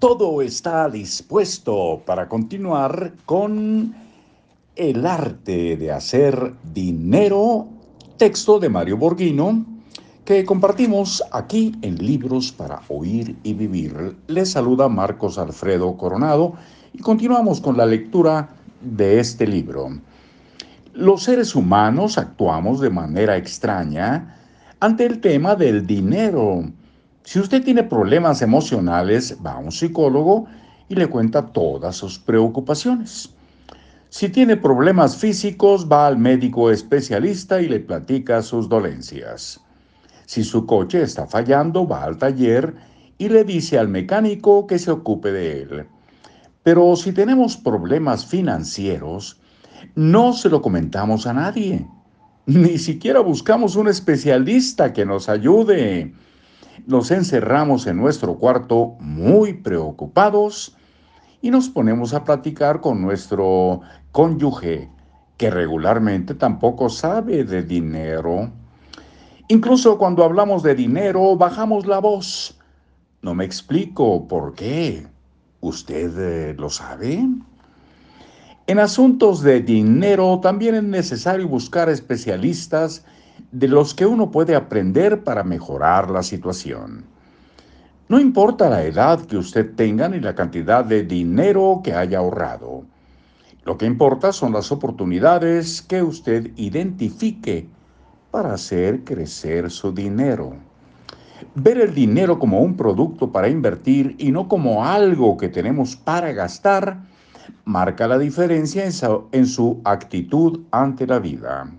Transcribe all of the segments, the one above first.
todo está dispuesto para continuar con El arte de hacer dinero, texto de Mario Borghino, que compartimos aquí en Libros para Oír y Vivir. Les saluda Marcos Alfredo Coronado y continuamos con la lectura de este libro. Los seres humanos actuamos de manera extraña ante el tema del dinero si usted tiene problemas emocionales, va a un psicólogo y le cuenta todas sus preocupaciones. Si tiene problemas físicos, va al médico especialista y le platica sus dolencias. Si su coche está fallando, va al taller y le dice al mecánico que se ocupe de él. Pero si tenemos problemas financieros, no se lo comentamos a nadie. Ni siquiera buscamos un especialista que nos ayude nos encerramos en nuestro cuarto muy preocupados y nos ponemos a platicar con nuestro cónyuge, que regularmente tampoco sabe de dinero. Incluso cuando hablamos de dinero, bajamos la voz. No me explico por qué. ¿Usted eh, lo sabe? En asuntos de dinero también es necesario buscar especialistas de los que uno puede aprender para mejorar la situación. No importa la edad que usted tenga ni la cantidad de dinero que haya ahorrado. Lo que importa son las oportunidades que usted identifique para hacer crecer su dinero. Ver el dinero como un producto para invertir y no como algo que tenemos para gastar marca la diferencia en su, actitud ante la vida.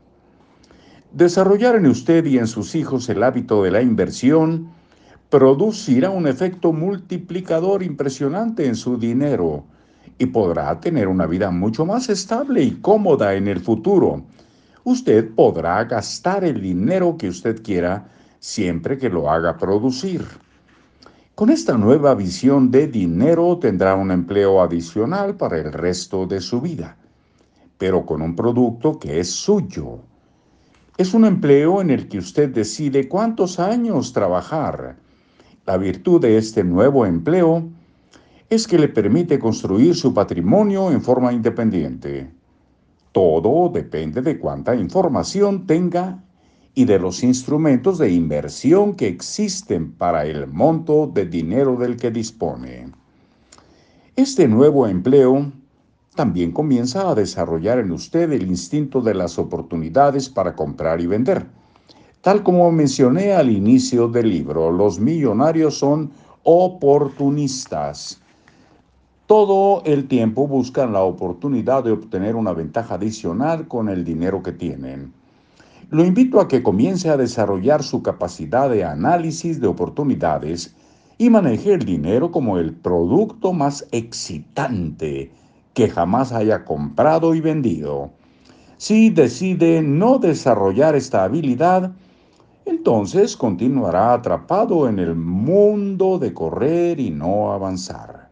Desarrollar en usted y en sus hijos el hábito de la inversión producirá un efecto multiplicador impresionante en su dinero y podrá tener una vida mucho más estable y cómoda en el futuro. Usted podrá gastar el dinero que usted quiera siempre que lo haga producir. Con esta nueva visión de dinero tendrá un empleo adicional para el resto de su vida, pero con un producto que es suyo es un empleo en el que usted decide cuántos años trabajar. La virtud de este nuevo empleo es que le permite construir su patrimonio en forma independiente. Todo depende de cuánta información tenga y de los instrumentos de inversión que existen para el monto de dinero del que dispone. Este nuevo empleo también comienza a desarrollar en usted el instinto de las oportunidades para comprar y vender. Tal como mencioné al inicio del libro, los millonarios son oportunistas. Todo el tiempo buscan la oportunidad de obtener una ventaja adicional con el dinero que tienen. Lo invito a que comience a desarrollar su capacidad de análisis de oportunidades y maneje el dinero como el producto más excitante que jamás haya comprado y vendido. Si decide no desarrollar esta habilidad, entonces continuará atrapado en el mundo de correr y no avanzar.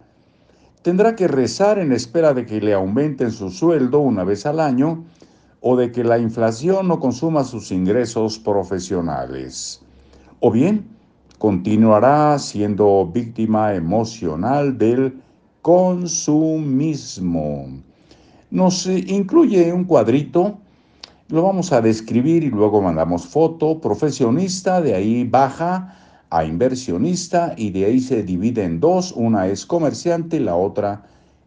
Tendrá que rezar en espera de que le aumenten su sueldo una vez al año o de que la inflación no consuma sus ingresos profesionales. O bien, continuará siendo víctima emocional del consumismo. Nos incluye un cuadrito, lo vamos a describir y luego mandamos foto, profesionista, de ahí baja a inversionista y de ahí se divide en dos, una es comerciante y la otra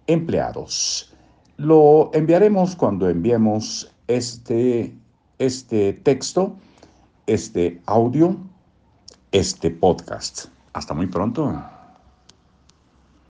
empleados. Lo enviaremos cuando enviemos este, este texto, este audio, este podcast. Hasta muy pronto.